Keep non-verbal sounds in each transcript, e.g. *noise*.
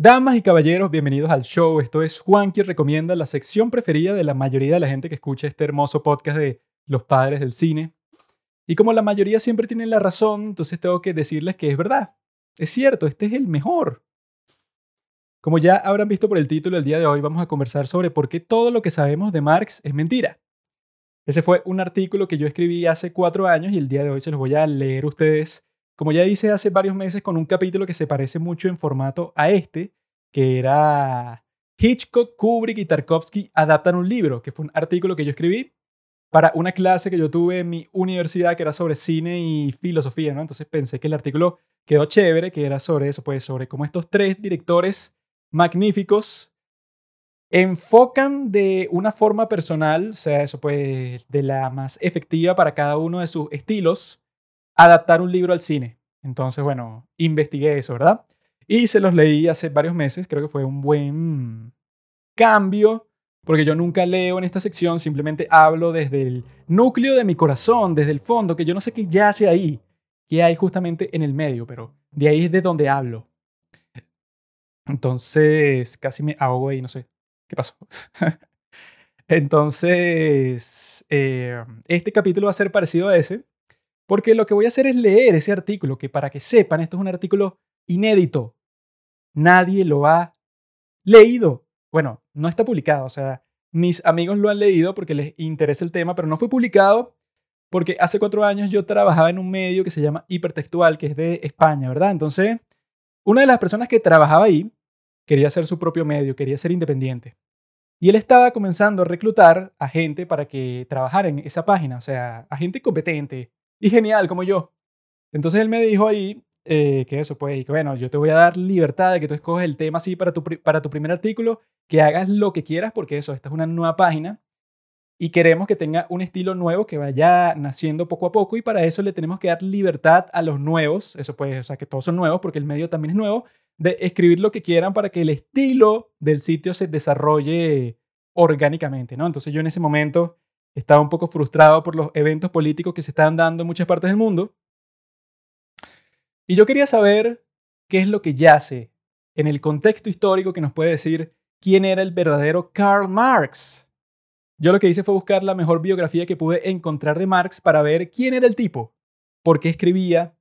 Damas y caballeros, bienvenidos al show. Esto es Juan quien recomienda la sección preferida de la mayoría de la gente que escucha este hermoso podcast de Los Padres del Cine. Y como la mayoría siempre tiene la razón, entonces tengo que decirles que es verdad. Es cierto, este es el mejor. Como ya habrán visto por el título, el día de hoy vamos a conversar sobre por qué todo lo que sabemos de Marx es mentira. Ese fue un artículo que yo escribí hace cuatro años y el día de hoy se los voy a leer a ustedes como ya hice hace varios meses con un capítulo que se parece mucho en formato a este, que era Hitchcock, Kubrick y Tarkovsky adaptan un libro, que fue un artículo que yo escribí para una clase que yo tuve en mi universidad que era sobre cine y filosofía, ¿no? Entonces pensé que el artículo quedó chévere, que era sobre eso, pues sobre cómo estos tres directores magníficos enfocan de una forma personal, o sea, eso pues de la más efectiva para cada uno de sus estilos, adaptar un libro al cine. Entonces, bueno, investigué eso, ¿verdad? Y se los leí hace varios meses, creo que fue un buen cambio, porque yo nunca leo en esta sección, simplemente hablo desde el núcleo de mi corazón, desde el fondo, que yo no sé qué yace ahí, qué hay justamente en el medio, pero de ahí es de donde hablo. Entonces, casi me ahogo ahí, no sé qué pasó. *laughs* Entonces, eh, este capítulo va a ser parecido a ese, porque lo que voy a hacer es leer ese artículo, que para que sepan, esto es un artículo inédito. Nadie lo ha leído. Bueno, no está publicado, o sea, mis amigos lo han leído porque les interesa el tema, pero no fue publicado porque hace cuatro años yo trabajaba en un medio que se llama Hipertextual, que es de España, ¿verdad? Entonces, una de las personas que trabajaba ahí quería hacer su propio medio, quería ser independiente. Y él estaba comenzando a reclutar a gente para que trabajara en esa página, o sea, a gente competente, y genial como yo. Entonces él me dijo ahí eh, que eso, pues, que bueno, yo te voy a dar libertad de que tú escoges el tema así para tu, para tu primer artículo, que hagas lo que quieras, porque eso, esta es una nueva página y queremos que tenga un estilo nuevo que vaya naciendo poco a poco y para eso le tenemos que dar libertad a los nuevos, eso pues, o sea, que todos son nuevos porque el medio también es nuevo, de escribir lo que quieran para que el estilo del sitio se desarrolle orgánicamente, ¿no? Entonces yo en ese momento estaba un poco frustrado por los eventos políticos que se están dando en muchas partes del mundo. Y yo quería saber qué es lo que yace en el contexto histórico que nos puede decir quién era el verdadero Karl Marx. Yo lo que hice fue buscar la mejor biografía que pude encontrar de Marx para ver quién era el tipo, por qué escribía,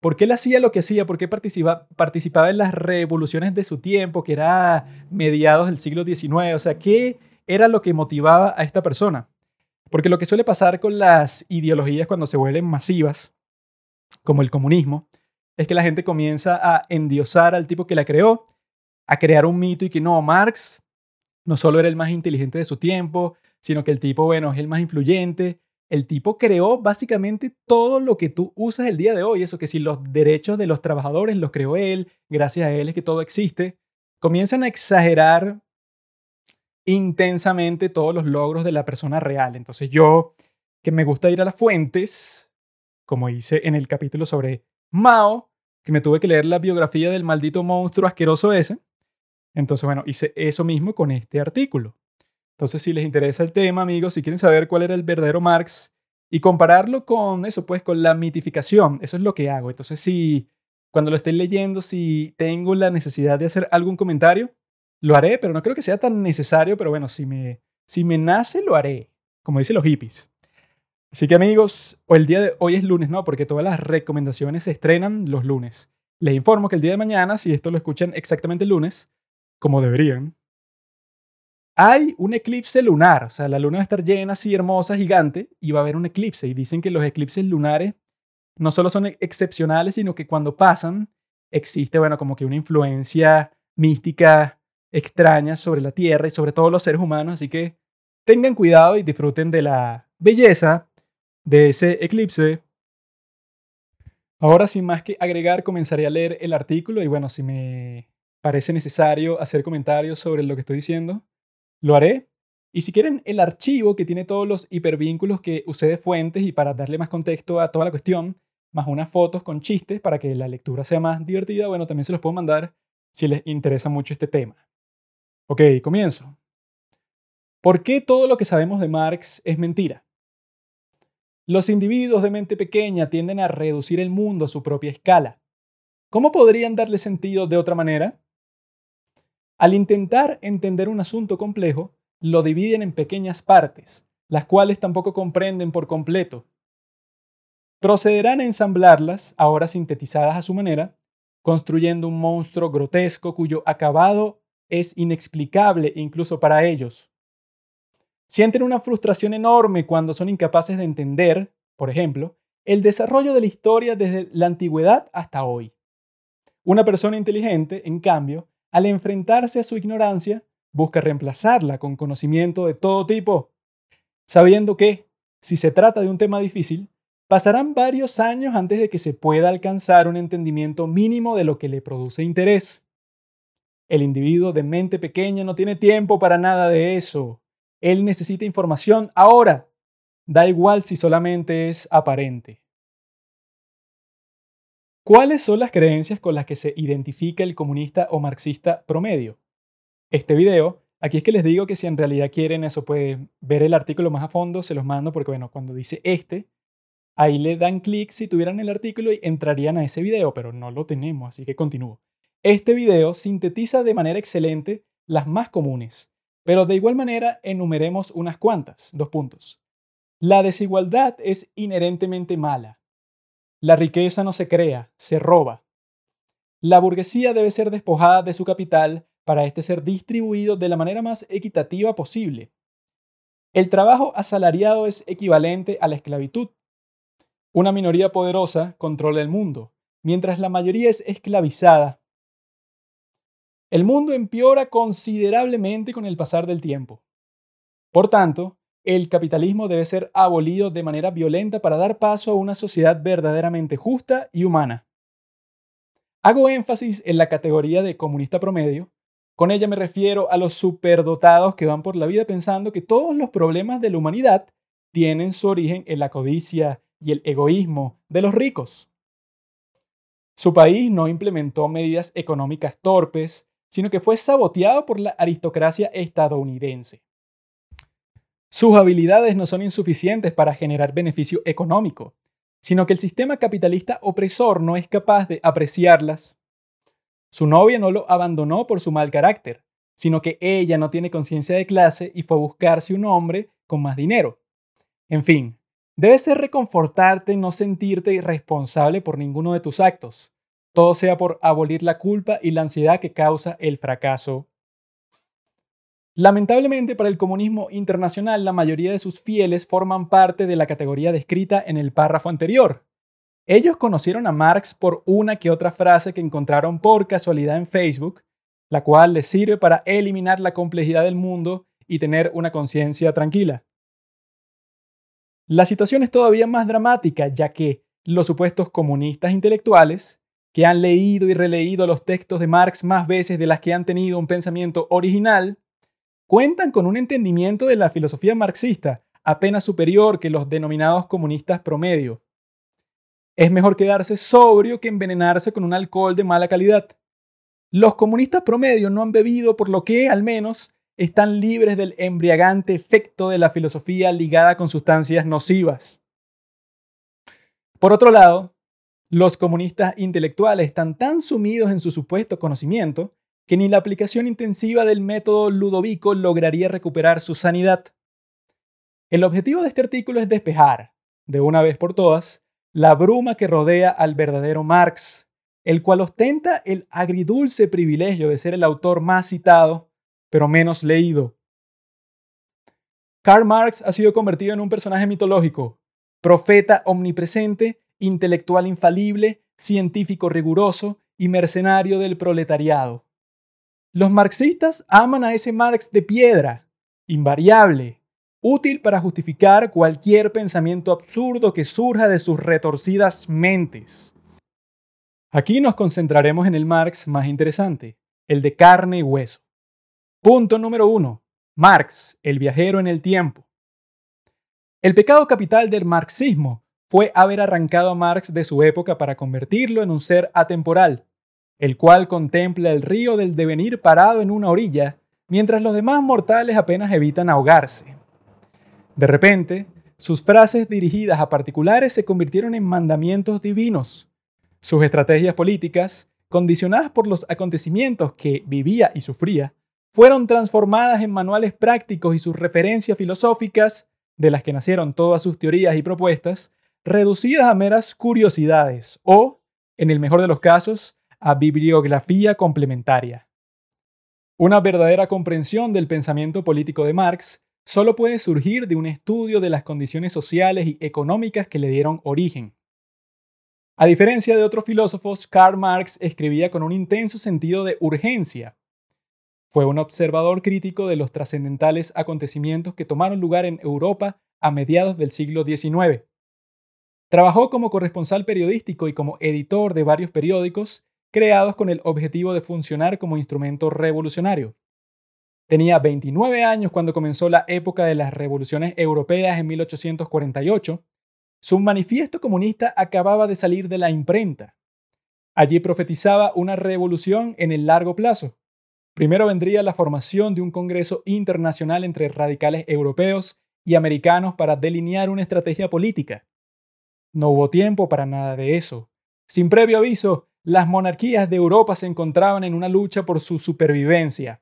por qué él hacía lo que hacía, por qué participaba en las revoluciones de su tiempo, que era mediados del siglo XIX, o sea, qué era lo que motivaba a esta persona. Porque lo que suele pasar con las ideologías cuando se vuelven masivas, como el comunismo, es que la gente comienza a endiosar al tipo que la creó, a crear un mito y que no, Marx no solo era el más inteligente de su tiempo, sino que el tipo, bueno, es el más influyente. El tipo creó básicamente todo lo que tú usas el día de hoy. Eso que si los derechos de los trabajadores los creó él, gracias a él es que todo existe. Comienzan a exagerar intensamente todos los logros de la persona real. Entonces yo, que me gusta ir a las fuentes, como hice en el capítulo sobre Mao, que me tuve que leer la biografía del maldito monstruo asqueroso ese. Entonces, bueno, hice eso mismo con este artículo. Entonces, si les interesa el tema, amigos, si quieren saber cuál era el verdadero Marx y compararlo con eso, pues con la mitificación, eso es lo que hago. Entonces, si cuando lo estén leyendo, si tengo la necesidad de hacer algún comentario, lo haré, pero no creo que sea tan necesario, pero bueno, si me, si me nace, lo haré, como dicen los hippies. Así que amigos, el día de hoy es lunes, ¿no? Porque todas las recomendaciones se estrenan los lunes. Les informo que el día de mañana, si esto lo escuchan exactamente el lunes, como deberían, hay un eclipse lunar. O sea, la luna va a estar llena, así hermosa, gigante, y va a haber un eclipse. Y dicen que los eclipses lunares no solo son excepcionales, sino que cuando pasan, existe, bueno, como que una influencia mística extrañas sobre la Tierra y sobre todos los seres humanos, así que tengan cuidado y disfruten de la belleza de ese eclipse. Ahora, sin más que agregar, comenzaré a leer el artículo y bueno, si me parece necesario hacer comentarios sobre lo que estoy diciendo, lo haré. Y si quieren el archivo que tiene todos los hipervínculos que usé de fuentes y para darle más contexto a toda la cuestión, más unas fotos con chistes para que la lectura sea más divertida, bueno, también se los puedo mandar si les interesa mucho este tema. Ok, comienzo. ¿Por qué todo lo que sabemos de Marx es mentira? Los individuos de mente pequeña tienden a reducir el mundo a su propia escala. ¿Cómo podrían darle sentido de otra manera? Al intentar entender un asunto complejo, lo dividen en pequeñas partes, las cuales tampoco comprenden por completo. Procederán a ensamblarlas, ahora sintetizadas a su manera, construyendo un monstruo grotesco cuyo acabado es inexplicable incluso para ellos. Sienten una frustración enorme cuando son incapaces de entender, por ejemplo, el desarrollo de la historia desde la antigüedad hasta hoy. Una persona inteligente, en cambio, al enfrentarse a su ignorancia, busca reemplazarla con conocimiento de todo tipo, sabiendo que, si se trata de un tema difícil, pasarán varios años antes de que se pueda alcanzar un entendimiento mínimo de lo que le produce interés. El individuo de mente pequeña no tiene tiempo para nada de eso. Él necesita información ahora. Da igual si solamente es aparente. ¿Cuáles son las creencias con las que se identifica el comunista o marxista promedio? Este video, aquí es que les digo que si en realidad quieren eso, pues ver el artículo más a fondo, se los mando porque bueno, cuando dice este, ahí le dan clic si tuvieran el artículo y entrarían a ese video, pero no lo tenemos, así que continúo. Este video sintetiza de manera excelente las más comunes, pero de igual manera enumeremos unas cuantas. Dos puntos. La desigualdad es inherentemente mala. La riqueza no se crea, se roba. La burguesía debe ser despojada de su capital para éste ser distribuido de la manera más equitativa posible. El trabajo asalariado es equivalente a la esclavitud. Una minoría poderosa controla el mundo, mientras la mayoría es esclavizada. El mundo empeora considerablemente con el pasar del tiempo. Por tanto, el capitalismo debe ser abolido de manera violenta para dar paso a una sociedad verdaderamente justa y humana. Hago énfasis en la categoría de comunista promedio. Con ella me refiero a los superdotados que van por la vida pensando que todos los problemas de la humanidad tienen su origen en la codicia y el egoísmo de los ricos. Su país no implementó medidas económicas torpes, sino que fue saboteado por la aristocracia estadounidense. Sus habilidades no son insuficientes para generar beneficio económico, sino que el sistema capitalista opresor no es capaz de apreciarlas. Su novia no lo abandonó por su mal carácter, sino que ella no tiene conciencia de clase y fue a buscarse un hombre con más dinero. En fin, debe ser reconfortarte no sentirte irresponsable por ninguno de tus actos, todo sea por abolir la culpa y la ansiedad que causa el fracaso Lamentablemente para el comunismo internacional, la mayoría de sus fieles forman parte de la categoría descrita en el párrafo anterior. Ellos conocieron a Marx por una que otra frase que encontraron por casualidad en Facebook, la cual les sirve para eliminar la complejidad del mundo y tener una conciencia tranquila. La situación es todavía más dramática, ya que los supuestos comunistas intelectuales, que han leído y releído los textos de Marx más veces de las que han tenido un pensamiento original, cuentan con un entendimiento de la filosofía marxista apenas superior que los denominados comunistas promedio. Es mejor quedarse sobrio que envenenarse con un alcohol de mala calidad. Los comunistas promedio no han bebido por lo que, al menos, están libres del embriagante efecto de la filosofía ligada con sustancias nocivas. Por otro lado, los comunistas intelectuales están tan sumidos en su supuesto conocimiento que ni la aplicación intensiva del método Ludovico lograría recuperar su sanidad. El objetivo de este artículo es despejar, de una vez por todas, la bruma que rodea al verdadero Marx, el cual ostenta el agridulce privilegio de ser el autor más citado, pero menos leído. Karl Marx ha sido convertido en un personaje mitológico, profeta omnipresente, intelectual infalible, científico riguroso y mercenario del proletariado. Los marxistas aman a ese Marx de piedra, invariable, útil para justificar cualquier pensamiento absurdo que surja de sus retorcidas mentes. Aquí nos concentraremos en el Marx más interesante, el de carne y hueso. Punto número uno. Marx, el viajero en el tiempo. El pecado capital del marxismo fue haber arrancado a Marx de su época para convertirlo en un ser atemporal, el cual contempla el río del devenir parado en una orilla, mientras los demás mortales apenas evitan ahogarse. De repente, sus frases dirigidas a particulares se convirtieron en mandamientos divinos. Sus estrategias políticas, condicionadas por los acontecimientos que vivía y sufría, fueron transformadas en manuales prácticos y sus referencias filosóficas, de las que nacieron todas sus teorías y propuestas, reducidas a meras curiosidades o, en el mejor de los casos, a bibliografía complementaria. Una verdadera comprensión del pensamiento político de Marx solo puede surgir de un estudio de las condiciones sociales y económicas que le dieron origen. A diferencia de otros filósofos, Karl Marx escribía con un intenso sentido de urgencia. Fue un observador crítico de los trascendentales acontecimientos que tomaron lugar en Europa a mediados del siglo XIX. Trabajó como corresponsal periodístico y como editor de varios periódicos creados con el objetivo de funcionar como instrumento revolucionario. Tenía 29 años cuando comenzó la época de las revoluciones europeas en 1848. Su manifiesto comunista acababa de salir de la imprenta. Allí profetizaba una revolución en el largo plazo. Primero vendría la formación de un Congreso internacional entre radicales europeos y americanos para delinear una estrategia política. No hubo tiempo para nada de eso. Sin previo aviso, las monarquías de Europa se encontraban en una lucha por su supervivencia.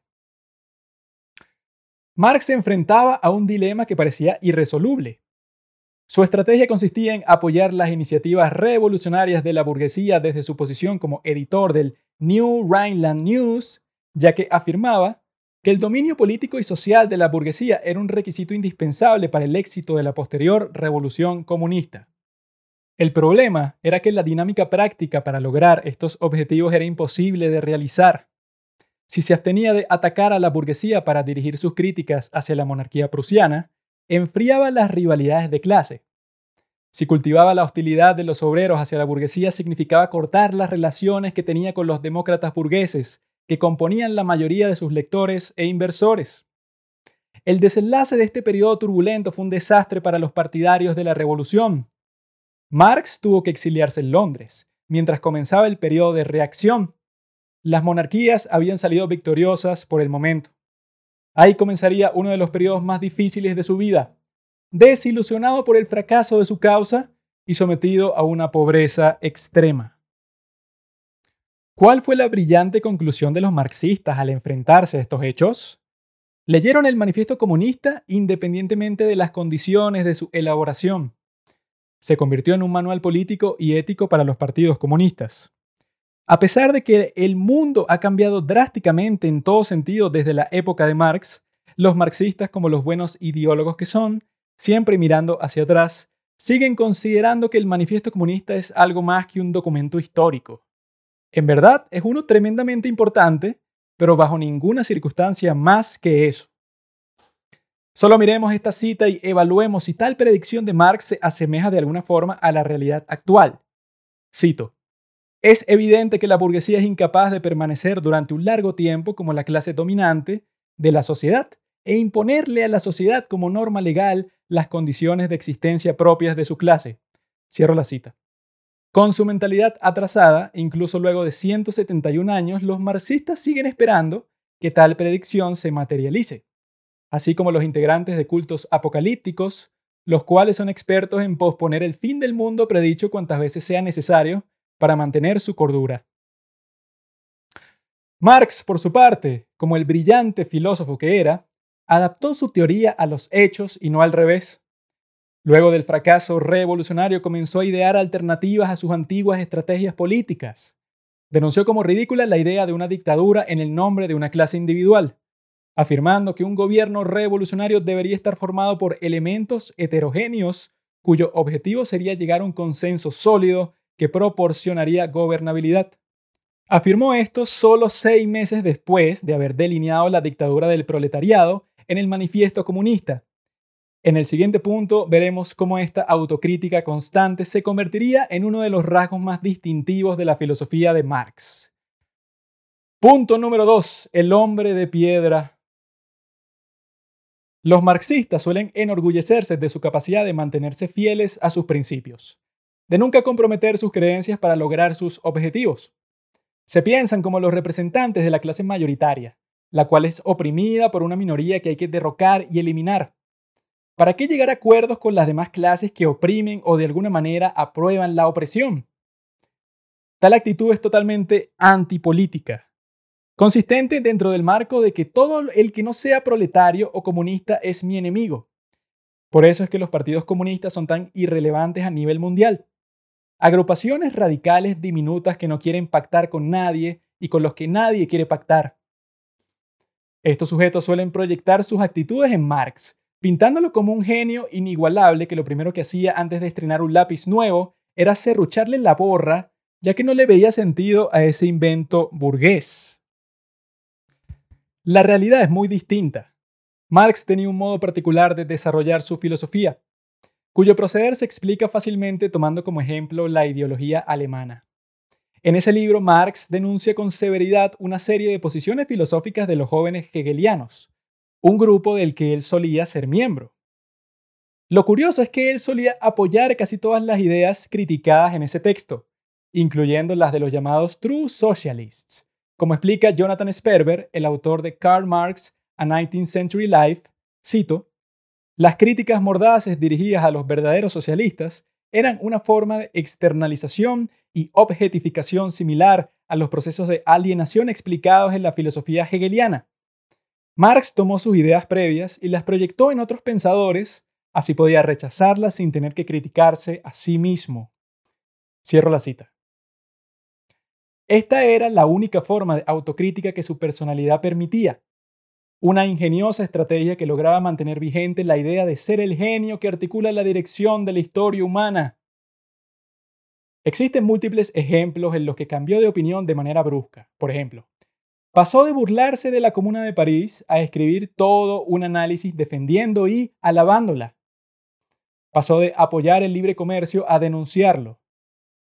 Marx se enfrentaba a un dilema que parecía irresoluble. Su estrategia consistía en apoyar las iniciativas revolucionarias de la burguesía desde su posición como editor del New Rhineland News, ya que afirmaba que el dominio político y social de la burguesía era un requisito indispensable para el éxito de la posterior revolución comunista. El problema era que la dinámica práctica para lograr estos objetivos era imposible de realizar. Si se abstenía de atacar a la burguesía para dirigir sus críticas hacia la monarquía prusiana, enfriaba las rivalidades de clase. Si cultivaba la hostilidad de los obreros hacia la burguesía, significaba cortar las relaciones que tenía con los demócratas burgueses, que componían la mayoría de sus lectores e inversores. El desenlace de este periodo turbulento fue un desastre para los partidarios de la revolución, Marx tuvo que exiliarse en Londres, mientras comenzaba el periodo de reacción. Las monarquías habían salido victoriosas por el momento. Ahí comenzaría uno de los periodos más difíciles de su vida. Desilusionado por el fracaso de su causa y sometido a una pobreza extrema. ¿Cuál fue la brillante conclusión de los marxistas al enfrentarse a estos hechos? Leyeron el manifiesto comunista independientemente de las condiciones de su elaboración se convirtió en un manual político y ético para los partidos comunistas. A pesar de que el mundo ha cambiado drásticamente en todo sentido desde la época de Marx, los marxistas, como los buenos ideólogos que son, siempre mirando hacia atrás, siguen considerando que el manifiesto comunista es algo más que un documento histórico. En verdad, es uno tremendamente importante, pero bajo ninguna circunstancia más que eso. Solo miremos esta cita y evaluemos si tal predicción de Marx se asemeja de alguna forma a la realidad actual. Cito. Es evidente que la burguesía es incapaz de permanecer durante un largo tiempo como la clase dominante de la sociedad e imponerle a la sociedad como norma legal las condiciones de existencia propias de su clase. Cierro la cita. Con su mentalidad atrasada, incluso luego de 171 años, los marxistas siguen esperando que tal predicción se materialice así como los integrantes de cultos apocalípticos, los cuales son expertos en posponer el fin del mundo predicho cuantas veces sea necesario para mantener su cordura. Marx, por su parte, como el brillante filósofo que era, adaptó su teoría a los hechos y no al revés. Luego del fracaso revolucionario comenzó a idear alternativas a sus antiguas estrategias políticas. Denunció como ridícula la idea de una dictadura en el nombre de una clase individual afirmando que un gobierno revolucionario debería estar formado por elementos heterogéneos cuyo objetivo sería llegar a un consenso sólido que proporcionaría gobernabilidad. Afirmó esto solo seis meses después de haber delineado la dictadura del proletariado en el manifiesto comunista. En el siguiente punto veremos cómo esta autocrítica constante se convertiría en uno de los rasgos más distintivos de la filosofía de Marx. Punto número 2. El hombre de piedra los marxistas suelen enorgullecerse de su capacidad de mantenerse fieles a sus principios, de nunca comprometer sus creencias para lograr sus objetivos. Se piensan como los representantes de la clase mayoritaria, la cual es oprimida por una minoría que hay que derrocar y eliminar. ¿Para qué llegar a acuerdos con las demás clases que oprimen o de alguna manera aprueban la opresión? Tal actitud es totalmente antipolítica, consistente dentro del marco de que todo el que no sea proletario o comunista es mi enemigo. Por eso es que los partidos comunistas son tan irrelevantes a nivel mundial. Agrupaciones radicales diminutas que no quieren pactar con nadie y con los que nadie quiere pactar. Estos sujetos suelen proyectar sus actitudes en Marx, pintándolo como un genio inigualable que lo primero que hacía antes de estrenar un lápiz nuevo era serrucharle la borra, ya que no le veía sentido a ese invento burgués. La realidad es muy distinta. Marx tenía un modo particular de desarrollar su filosofía, cuyo proceder se explica fácilmente tomando como ejemplo la ideología alemana. En ese libro, Marx denuncia con severidad una serie de posiciones filosóficas de los jóvenes hegelianos, un grupo del que él solía ser miembro. Lo curioso es que él solía apoyar casi todas las ideas criticadas en ese texto, incluyendo las de los llamados True Socialists. Como explica Jonathan Sperber, el autor de Karl Marx, A 19th Century Life, cito, las críticas mordaces dirigidas a los verdaderos socialistas eran una forma de externalización y objetificación similar a los procesos de alienación explicados en la filosofía hegeliana. Marx tomó sus ideas previas y las proyectó en otros pensadores, así podía rechazarlas sin tener que criticarse a sí mismo. Cierro la cita. Esta era la única forma de autocrítica que su personalidad permitía, una ingeniosa estrategia que lograba mantener vigente la idea de ser el genio que articula la dirección de la historia humana. Existen múltiples ejemplos en los que cambió de opinión de manera brusca. Por ejemplo, pasó de burlarse de la Comuna de París a escribir todo un análisis defendiendo y alabándola. Pasó de apoyar el libre comercio a denunciarlo.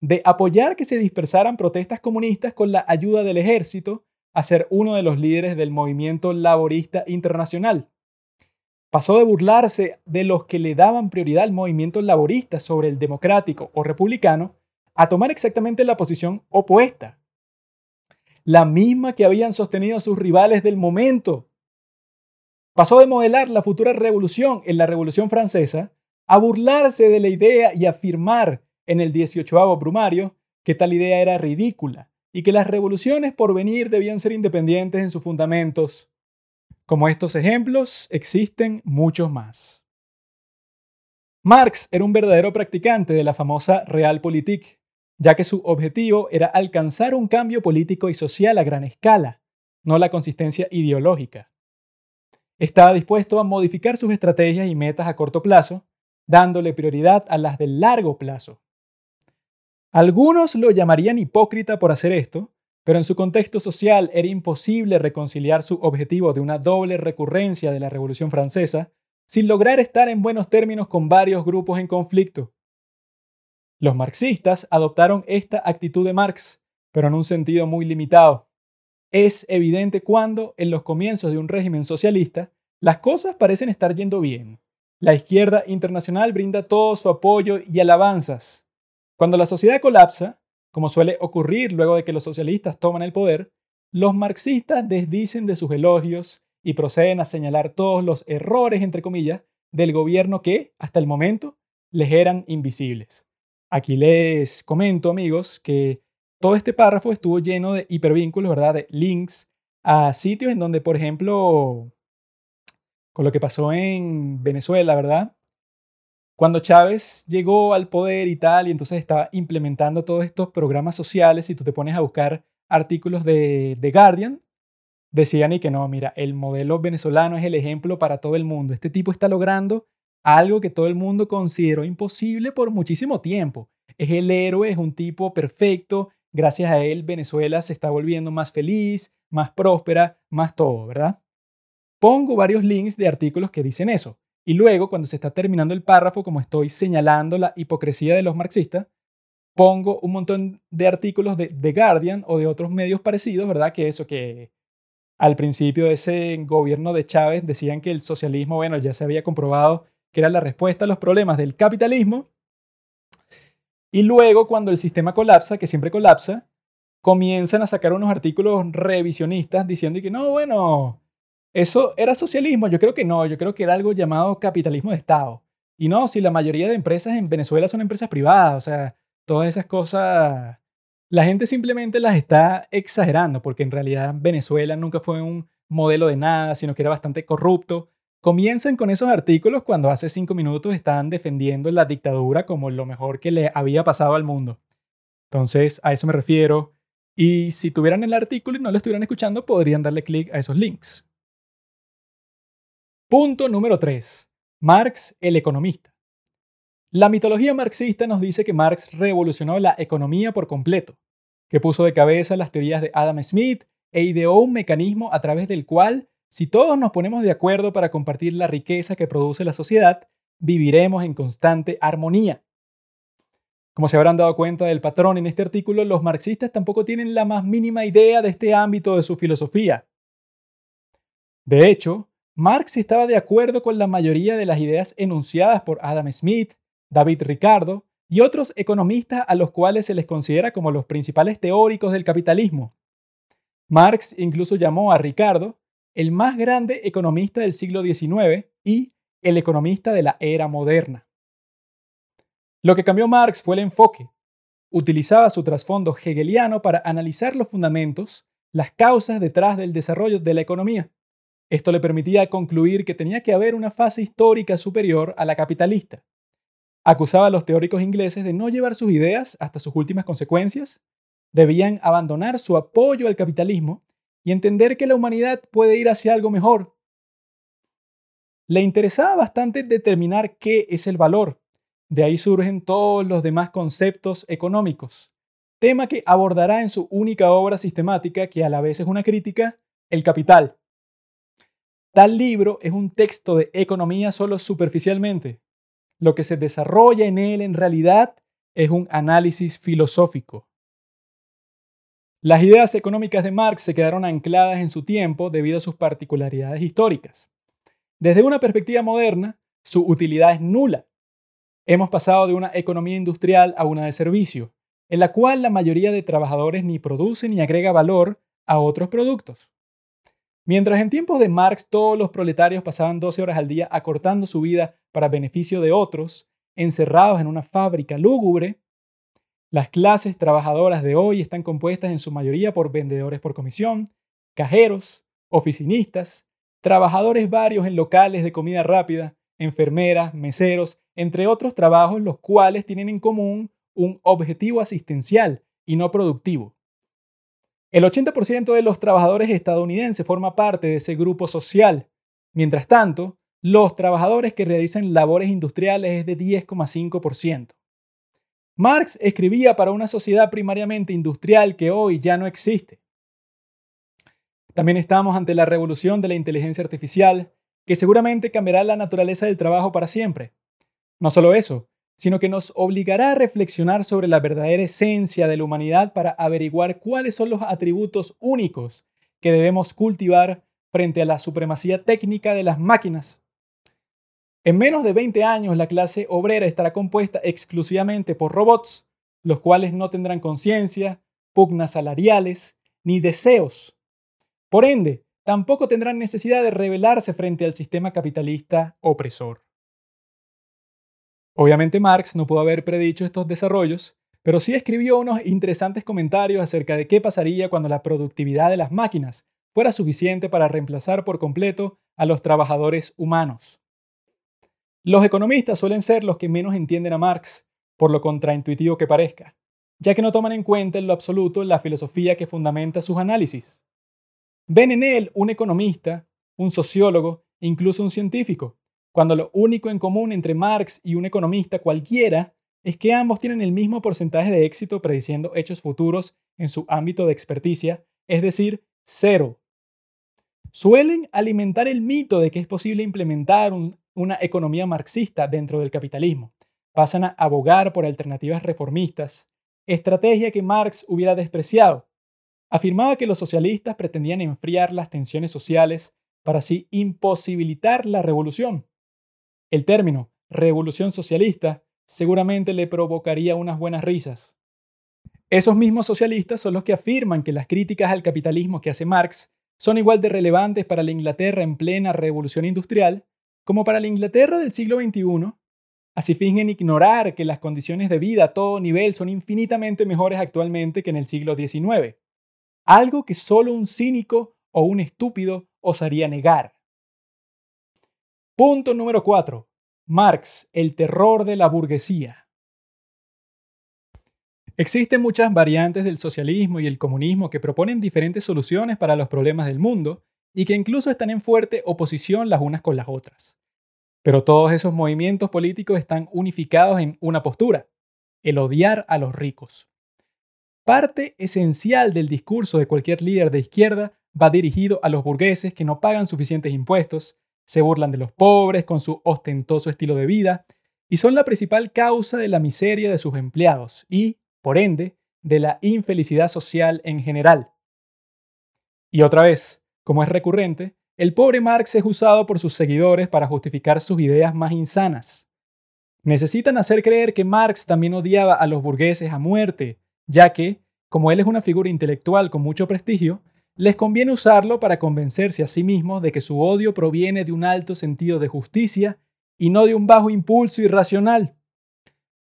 De apoyar que se dispersaran protestas comunistas con la ayuda del ejército a ser uno de los líderes del movimiento laborista internacional. Pasó de burlarse de los que le daban prioridad al movimiento laborista sobre el democrático o republicano a tomar exactamente la posición opuesta, la misma que habían sostenido sus rivales del momento. Pasó de modelar la futura revolución en la Revolución Francesa a burlarse de la idea y afirmar en el 18 brumario que tal idea era ridícula y que las revoluciones por venir debían ser independientes en sus fundamentos. Como estos ejemplos, existen muchos más. Marx era un verdadero practicante de la famosa Realpolitik, ya que su objetivo era alcanzar un cambio político y social a gran escala, no la consistencia ideológica. Estaba dispuesto a modificar sus estrategias y metas a corto plazo, dándole prioridad a las de largo plazo. Algunos lo llamarían hipócrita por hacer esto, pero en su contexto social era imposible reconciliar su objetivo de una doble recurrencia de la Revolución Francesa sin lograr estar en buenos términos con varios grupos en conflicto. Los marxistas adoptaron esta actitud de Marx, pero en un sentido muy limitado. Es evidente cuando, en los comienzos de un régimen socialista, las cosas parecen estar yendo bien. La izquierda internacional brinda todo su apoyo y alabanzas. Cuando la sociedad colapsa, como suele ocurrir luego de que los socialistas toman el poder, los marxistas desdicen de sus elogios y proceden a señalar todos los errores, entre comillas, del gobierno que, hasta el momento, les eran invisibles. Aquí les comento, amigos, que todo este párrafo estuvo lleno de hipervínculos, ¿verdad? De links a sitios en donde, por ejemplo, con lo que pasó en Venezuela, ¿verdad? Cuando Chávez llegó al poder y tal, y entonces estaba implementando todos estos programas sociales, y tú te pones a buscar artículos de The Guardian, decían y que no, mira, el modelo venezolano es el ejemplo para todo el mundo. Este tipo está logrando algo que todo el mundo consideró imposible por muchísimo tiempo. Es el héroe, es un tipo perfecto. Gracias a él, Venezuela se está volviendo más feliz, más próspera, más todo, ¿verdad? Pongo varios links de artículos que dicen eso. Y luego, cuando se está terminando el párrafo, como estoy señalando la hipocresía de los marxistas, pongo un montón de artículos de The Guardian o de otros medios parecidos, ¿verdad? Que eso, que al principio de ese gobierno de Chávez decían que el socialismo, bueno, ya se había comprobado que era la respuesta a los problemas del capitalismo. Y luego, cuando el sistema colapsa, que siempre colapsa, comienzan a sacar unos artículos revisionistas diciendo que no, bueno, ¿Eso era socialismo? Yo creo que no, yo creo que era algo llamado capitalismo de Estado. Y no, si la mayoría de empresas en Venezuela son empresas privadas, o sea, todas esas cosas la gente simplemente las está exagerando, porque en realidad Venezuela nunca fue un modelo de nada, sino que era bastante corrupto. Comienzan con esos artículos cuando hace cinco minutos estaban defendiendo la dictadura como lo mejor que le había pasado al mundo. Entonces, a eso me refiero. Y si tuvieran el artículo y no lo estuvieran escuchando, podrían darle clic a esos links. Punto número 3. Marx, el economista. La mitología marxista nos dice que Marx revolucionó la economía por completo, que puso de cabeza las teorías de Adam Smith e ideó un mecanismo a través del cual, si todos nos ponemos de acuerdo para compartir la riqueza que produce la sociedad, viviremos en constante armonía. Como se habrán dado cuenta del patrón en este artículo, los marxistas tampoco tienen la más mínima idea de este ámbito de su filosofía. De hecho, Marx estaba de acuerdo con la mayoría de las ideas enunciadas por Adam Smith, David Ricardo y otros economistas a los cuales se les considera como los principales teóricos del capitalismo. Marx incluso llamó a Ricardo el más grande economista del siglo XIX y el economista de la era moderna. Lo que cambió Marx fue el enfoque. Utilizaba su trasfondo hegeliano para analizar los fundamentos, las causas detrás del desarrollo de la economía. Esto le permitía concluir que tenía que haber una fase histórica superior a la capitalista acusaba a los teóricos ingleses de no llevar sus ideas hasta sus últimas consecuencias, debían abandonar su apoyo al capitalismo y entender que la humanidad puede ir hacia algo mejor. Le interesaba bastante determinar qué es el valor. De ahí surgen todos los demás conceptos económicos, tema que abordará en su única obra sistemática, que a la vez es una crítica, El Capital. Tal libro es un texto de economía solo superficialmente, lo que se desarrolla en él en realidad es un análisis filosófico. Las ideas económicas de Marx se quedaron ancladas en su tiempo debido a sus particularidades históricas. Desde una perspectiva moderna, su utilidad es nula. Hemos pasado de una economía industrial a una de servicio, en la cual la mayoría de trabajadores ni produce ni agrega valor a otros productos. Mientras en tiempos de Marx todos los proletarios pasaban 12 horas al día acortando su vida para beneficio de otros, encerrados en una fábrica lúgubre, las clases trabajadoras de hoy están compuestas en su mayoría por vendedores por comisión, cajeros, oficinistas, trabajadores varios en locales de comida rápida, enfermeras, meseros, entre otros trabajos los cuales tienen en común un objetivo asistencial y no productivo. El 80% de los trabajadores estadounidenses forma parte de ese grupo social. Mientras tanto, los trabajadores que realizan labores industriales es de 10,5%. Marx escribía para una sociedad primariamente industrial que hoy ya no existe. También estamos ante la revolución de la inteligencia artificial, que seguramente cambiará la naturaleza del trabajo para siempre. No solo eso, sino que nos obligará a reflexionar sobre la verdadera esencia de la humanidad para averiguar cuáles son los atributos únicos que debemos cultivar frente a la supremacía técnica de las máquinas. En menos de 20 años, la clase obrera estará compuesta exclusivamente por robots, los cuales no tendrán conciencia, pugnas salariales, ni deseos. Por ende, tampoco tendrán necesidad de rebelarse frente al sistema capitalista opresor. Obviamente Marx no pudo haber predicho estos desarrollos, pero sí escribió unos interesantes comentarios acerca de qué pasaría cuando la productividad de las máquinas fuera suficiente para reemplazar por completo a los trabajadores humanos. Los economistas suelen ser los que menos entienden a Marx, por lo contraintuitivo que parezca, ya que no toman en cuenta en lo absoluto la filosofía que fundamenta sus análisis. Ven en él un economista, un sociólogo, incluso un científico, cuando lo único en común entre Marx y un economista cualquiera es que ambos tienen el mismo porcentaje de éxito prediciendo hechos futuros en su ámbito de experticia, es decir, cero. Suelen alimentar el mito de que es posible implementar una economía marxista dentro del capitalismo. Pasan a abogar por alternativas reformistas, estrategia que Marx hubiera despreciado. Afirmaba que los socialistas pretendían enfriar las tensiones sociales para así imposibilitar la revolución. El término revolución socialista seguramente le provocaría unas buenas risas. Esos mismos socialistas son los que afirman que las críticas al capitalismo que hace Marx son igual de relevantes para la Inglaterra en plena revolución industrial como para la Inglaterra del siglo XXI Así fingen ignorar que las condiciones de vida a todo nivel son infinitamente mejores actualmente que en el siglo XIX, algo que solo un cínico o un estúpido osaría negar. Punto número 4. Marx, el terror de la burguesía. Existen muchas variantes del socialismo y el comunismo que proponen diferentes soluciones para los problemas del mundo y que incluso están en fuerte oposición las unas con las otras. Pero todos esos movimientos políticos están unificados en una postura, el odiar a los ricos. Parte esencial del discurso de cualquier líder de izquierda va dirigido a los burgueses que no pagan suficientes impuestos, se burlan de los pobres con su ostentoso estilo de vida y son la principal causa de la miseria de sus empleados y, por ende, de la infelicidad social en general. Y otra vez, como es recurrente, el pobre Marx es usado por sus seguidores para justificar sus ideas más insanas. Necesitan hacer creer que Marx también odiaba a los burgueses a muerte, ya que, como él es una figura intelectual con mucho prestigio, les conviene usarlo para convencerse a sí mismos de que su odio proviene de un alto sentido de justicia y no de un bajo impulso irracional.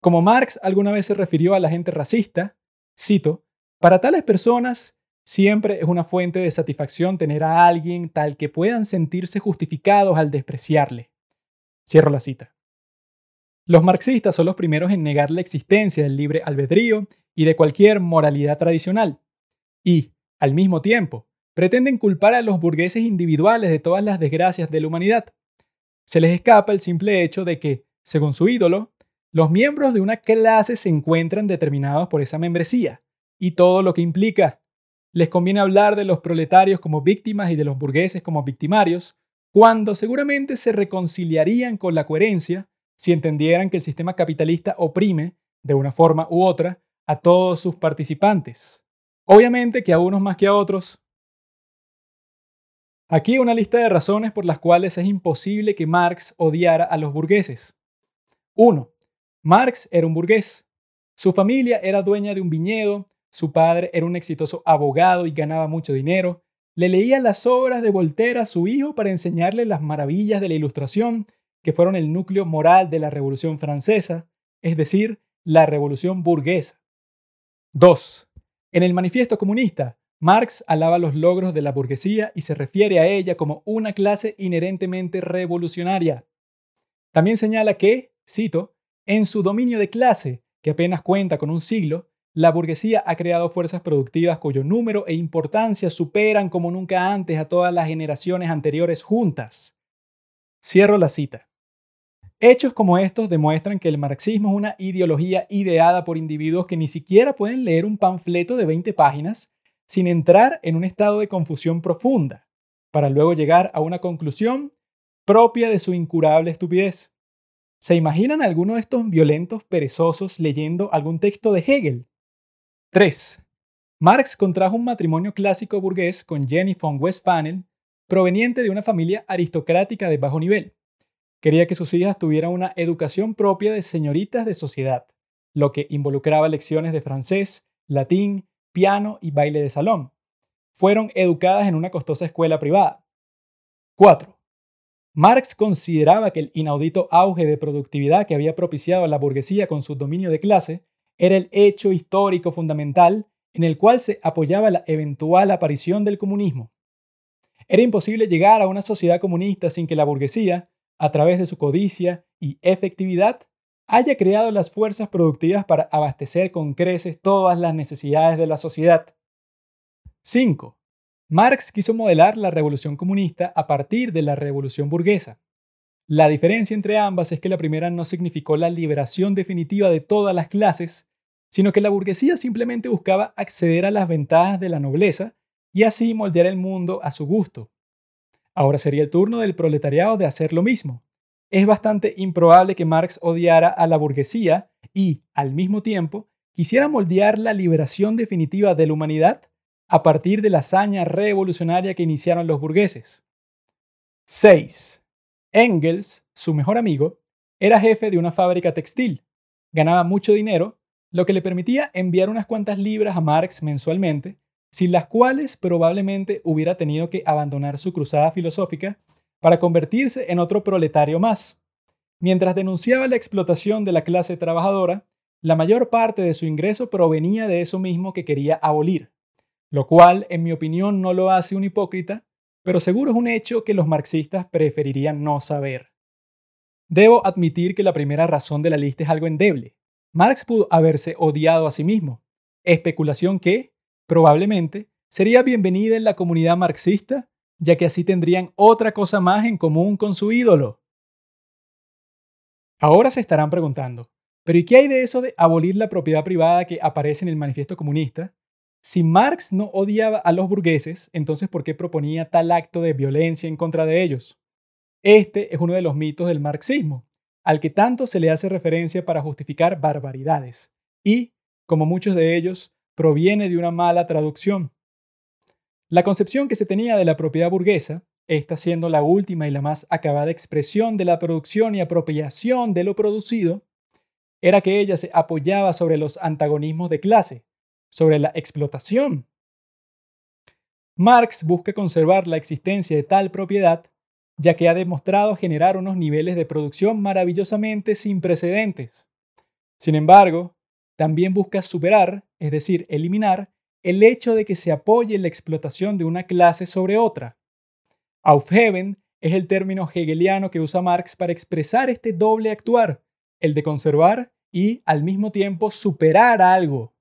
Como Marx alguna vez se refirió a la gente racista, cito, para tales personas Siempre es una fuente de satisfacción tener a alguien tal que puedan sentirse justificados al despreciarle. Cierro la cita. Los marxistas son los primeros en negar la existencia del libre albedrío y de cualquier moralidad tradicional. Y, al mismo tiempo, pretenden culpar a los burgueses individuales de todas las desgracias de la humanidad. Se les escapa el simple hecho de que, según su ídolo, los miembros de una clase se encuentran determinados por esa membresía y todo lo que implica les conviene hablar de los proletarios como víctimas y de los burgueses como victimarios, cuando seguramente se reconciliarían con la coherencia si entendieran que el sistema capitalista oprime, de una forma u otra, a todos sus participantes. Obviamente que a unos más que a otros. Aquí una lista de razones por las cuales es imposible que Marx odiara a los burgueses. 1. Marx era un burgués. Su familia era dueña de un viñedo su padre era un exitoso abogado y ganaba mucho dinero. Le leía las obras de Voltaire a su hijo para enseñarle las maravillas de la Ilustración, que fueron el núcleo moral de la Revolución Francesa, es decir, la Revolución burguesa. 2. En el Manifiesto Comunista, Marx alaba los logros de la burguesía y se refiere a ella como una clase inherentemente revolucionaria. También señala que, cito, en su dominio de clase, que apenas cuenta con un siglo, la burguesía ha creado fuerzas productivas cuyo número e importancia superan como nunca antes a todas las generaciones anteriores juntas. Cierro la cita. Hechos como estos demuestran que el marxismo es una ideología ideada por individuos que ni siquiera pueden leer un panfleto de 20 páginas sin entrar en un estado de confusión profunda, para luego llegar a una conclusión propia de su incurable estupidez. ¿Se imaginan alguno de estos violentos perezosos leyendo algún texto de Hegel? 3. Marx contrajo un matrimonio clásico burgués con Jenny von Westphalen, proveniente de una familia aristocrática de bajo nivel. Quería que sus hijas tuvieran una educación propia de señoritas de sociedad, lo que involucraba lecciones de francés, latín, piano y baile de salón. Fueron educadas en una costosa escuela privada. 4. Marx consideraba que el inaudito auge de productividad que había propiciado la burguesía con su dominio de clase era el hecho histórico fundamental en el cual se apoyaba la eventual aparición del comunismo. Era imposible llegar a una sociedad comunista sin que la burguesía, a través de su codicia y efectividad, haya creado las fuerzas productivas para abastecer con creces todas las necesidades de la sociedad. 5. Marx quiso modelar la revolución comunista a partir de la revolución burguesa. La diferencia entre ambas es que la primera no significó la liberación definitiva de todas las clases, sino que la burguesía simplemente buscaba acceder a las ventajas de la nobleza y así moldear el mundo a su gusto. Ahora sería el turno del proletariado de hacer lo mismo. Es bastante improbable que Marx odiara a la burguesía y, al mismo tiempo, quisiera moldear la liberación definitiva de la humanidad a partir de la hazaña revolucionaria que iniciaron los burgueses. 6. Engels, su mejor amigo, era jefe de una fábrica textil, ganaba mucho dinero, lo que le permitía enviar unas cuantas libras a Marx mensualmente, sin las cuales probablemente hubiera tenido que abandonar su cruzada filosófica para convertirse en otro proletario más. mientras denunciaba la explotación de la clase trabajadora, la mayor parte de su ingreso provenía de eso mismo que quería abolir, lo cual, en mi opinión, no lo hace un hipócrita, pero seguro es un hecho que los marxistas preferirían no saber. Debo admitir que la primera razón de la lista es algo endeble. Marx pudo haberse odiado a sí mismo, especulación que, probablemente, sería bienvenida en la comunidad marxista, ya que así tendrían otra cosa más en común con su ídolo. Ahora se estarán preguntando, ¿pero y qué hay de eso de abolir la propiedad privada que aparece en el manifiesto comunista? Si Marx no odiaba a los burgueses, entonces ¿por qué proponía tal acto de violencia en contra de ellos? Este es uno de los mitos del marxismo, al que tanto se le hace referencia para justificar barbaridades, y, como muchos de ellos, proviene de una mala traducción. La concepción que se tenía de la propiedad burguesa, esta siendo la última y la más acabada expresión de la producción y apropiación de lo producido, era que ella se apoyaba sobre los antagonismos de clase, sobre la explotación. Marx busca conservar la existencia de tal propiedad, ya que ha demostrado generar unos niveles de producción maravillosamente sin precedentes. Sin embargo, también busca superar, es decir, eliminar, el hecho de que se apoye la explotación de una clase sobre otra. Aufheben es el término hegeliano que usa Marx para expresar este doble actuar, el de conservar y, al mismo tiempo, superar algo.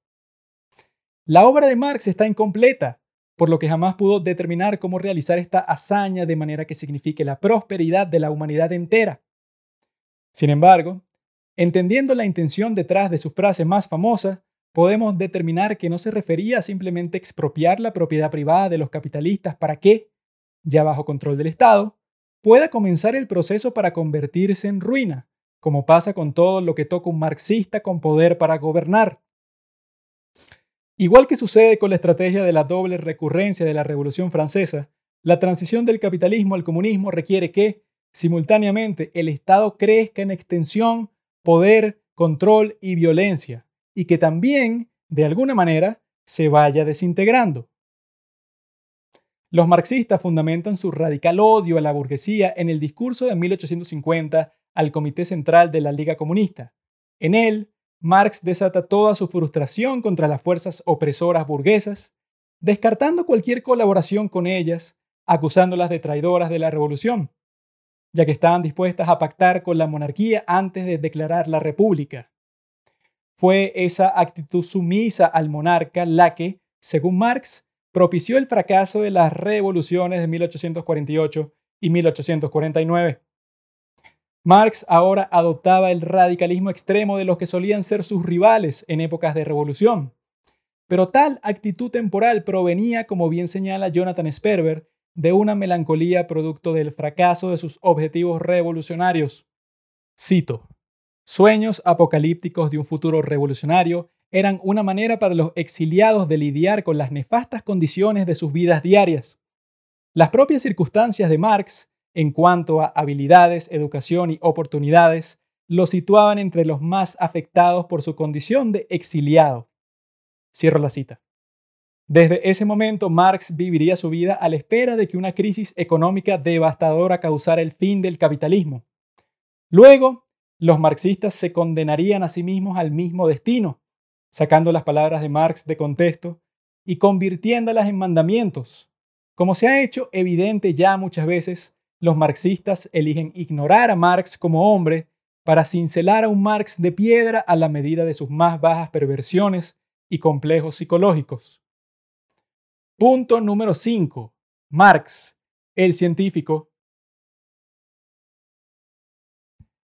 La obra de Marx está incompleta, por lo que jamás pudo determinar cómo realizar esta hazaña de manera que signifique la prosperidad de la humanidad entera. Sin embargo, Entendiendo la intención detrás de su frase más famosa, podemos determinar que no se refería a simplemente expropiar la propiedad privada de los capitalistas para que, ya bajo control del Estado, pueda comenzar el proceso para convertirse en ruina, como pasa con todo lo que toca un marxista con poder para gobernar. Igual que sucede con la estrategia de la doble recurrencia de la Revolución Francesa, la transición del capitalismo al comunismo requiere que, simultáneamente, el Estado crezca en extensión poder, control y violencia, y que también, de alguna manera, se vaya desintegrando. Los marxistas fundamentan su radical odio a la burguesía en el discurso de 1850 al Comité Central de la Liga Comunista. En él, Marx desata toda su frustración contra las fuerzas opresoras burguesas, descartando cualquier colaboración con ellas, acusándolas de traidoras de la revolución ya que estaban dispuestas a pactar con la monarquía antes de declarar la república. Fue esa actitud sumisa al monarca la que, según Marx, propició el fracaso de las revoluciones de 1848 y 1849. Marx ahora adoptaba el radicalismo extremo de los que solían ser sus rivales en épocas de revolución. Pero tal actitud temporal provenía, como bien señala Jonathan Sperber, de una melancolía producto del fracaso de sus objetivos revolucionarios. Cito, Sueños apocalípticos de un futuro revolucionario eran una manera para los exiliados de lidiar con las nefastas condiciones de sus vidas diarias. Las propias circunstancias de Marx, en cuanto a habilidades, educación y oportunidades, lo situaban entre los más afectados por su condición de exiliado. Cierro la cita. Desde ese momento, Marx viviría su vida a la espera de que una crisis económica devastadora causara el fin del capitalismo. Luego, los marxistas se condenarían a sí mismos al mismo destino, sacando las palabras de Marx de contexto y convirtiéndolas en mandamientos. Como se ha hecho evidente ya muchas veces, los marxistas eligen ignorar a Marx como hombre para cincelar a un Marx de piedra a la medida de sus más bajas perversiones y complejos psicológicos. Punto número 5. Marx, el científico.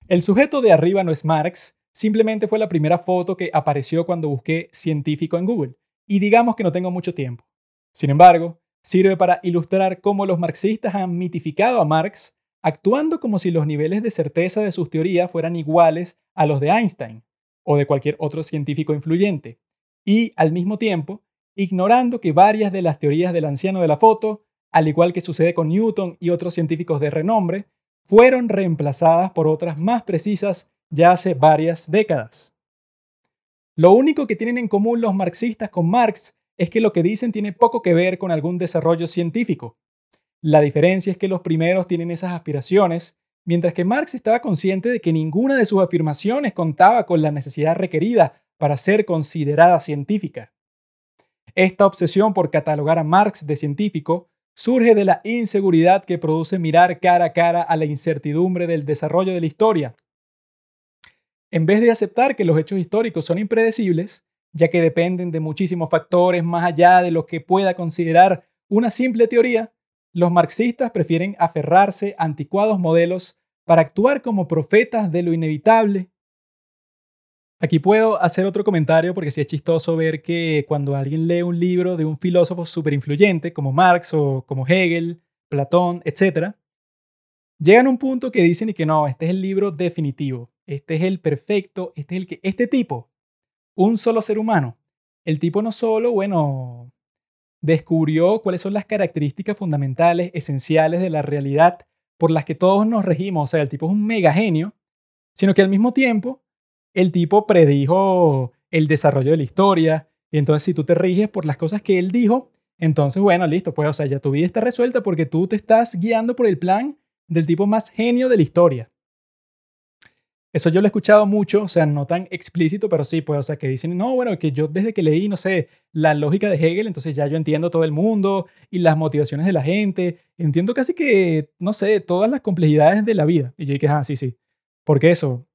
El sujeto de arriba no es Marx, simplemente fue la primera foto que apareció cuando busqué científico en Google, y digamos que no tengo mucho tiempo. Sin embargo, sirve para ilustrar cómo los marxistas han mitificado a Marx, actuando como si los niveles de certeza de sus teorías fueran iguales a los de Einstein o de cualquier otro científico influyente, y al mismo tiempo ignorando que varias de las teorías del anciano de la foto, al igual que sucede con Newton y otros científicos de renombre, fueron reemplazadas por otras más precisas ya hace varias décadas. Lo único que tienen en común los marxistas con Marx es que lo que dicen tiene poco que ver con algún desarrollo científico. La diferencia es que los primeros tienen esas aspiraciones, mientras que Marx estaba consciente de que ninguna de sus afirmaciones contaba con la necesidad requerida para ser considerada científica. Esta obsesión por catalogar a Marx de científico surge de la inseguridad que produce mirar cara a cara a la incertidumbre del desarrollo de la historia. En vez de aceptar que los hechos históricos son impredecibles, ya que dependen de muchísimos factores más allá de lo que pueda considerar una simple teoría, los marxistas prefieren aferrarse a anticuados modelos para actuar como profetas de lo inevitable. Aquí puedo hacer otro comentario porque sí es chistoso ver que cuando alguien lee un libro de un filósofo súper influyente como Marx o como Hegel, Platón, etc., llegan a un punto que dicen y que no, este es el libro definitivo, este es el perfecto, este es el que, este tipo, un solo ser humano, el tipo no solo, bueno, descubrió cuáles son las características fundamentales, esenciales de la realidad por las que todos nos regimos. O sea, el tipo es un mega genio, sino que al mismo tiempo el tipo predijo el desarrollo de la historia. Y entonces si tú te riges por las cosas que él dijo, entonces bueno, listo, pues o sea, ya tu vida está resuelta porque tú te estás guiando por el plan del tipo más genio de la historia. Eso yo lo he escuchado mucho, o sea, no tan explícito, pero sí, pues, o sea, que dicen, no, bueno, que yo desde que leí, no sé, la lógica de Hegel, entonces ya yo entiendo todo el mundo y las motivaciones de la gente, entiendo casi que, no sé, todas las complejidades de la vida. Y yo dije, ah, sí, sí. Porque eso,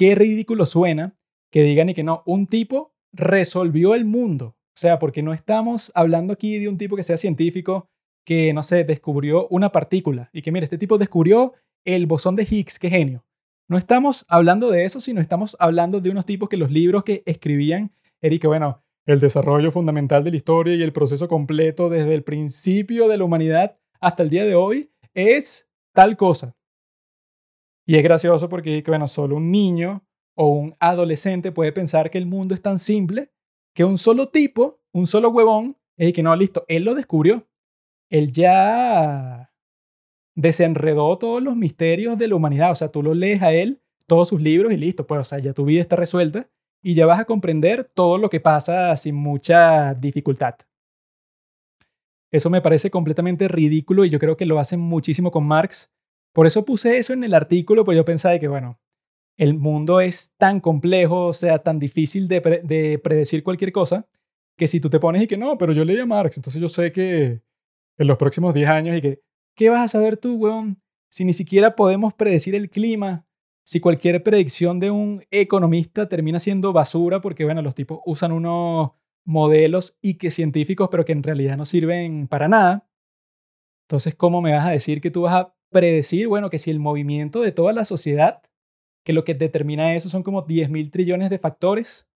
qué ridículo suena que digan y que no, un tipo resolvió el mundo. O sea, porque no estamos hablando aquí de un tipo que sea científico, que, no sé, descubrió una partícula y que, mire, este tipo descubrió el bosón de Higgs, qué genio. No estamos hablando de eso, sino estamos hablando de unos tipos que los libros que escribían, Eric, bueno, el desarrollo fundamental de la historia y el proceso completo desde el principio de la humanidad hasta el día de hoy es tal cosa. Y es gracioso porque, bueno, solo un niño o un adolescente puede pensar que el mundo es tan simple que un solo tipo, un solo huevón, es que no, listo, él lo descubrió. Él ya desenredó todos los misterios de la humanidad. O sea, tú lo lees a él, todos sus libros y listo, pues, o sea, ya tu vida está resuelta y ya vas a comprender todo lo que pasa sin mucha dificultad. Eso me parece completamente ridículo y yo creo que lo hacen muchísimo con Marx. Por eso puse eso en el artículo, pues yo pensaba que, bueno, el mundo es tan complejo, o sea, tan difícil de, de predecir cualquier cosa, que si tú te pones y que no, pero yo leí a Marx, entonces yo sé que en los próximos 10 años y que ¿Qué vas a saber tú, weón? Si ni siquiera podemos predecir el clima, si cualquier predicción de un economista termina siendo basura porque, bueno, los tipos usan unos modelos y que científicos, pero que en realidad no sirven para nada. Entonces, ¿cómo me vas a decir que tú vas a predecir, bueno, que si el movimiento de toda la sociedad, que lo que determina eso son como 10 mil trillones de factores?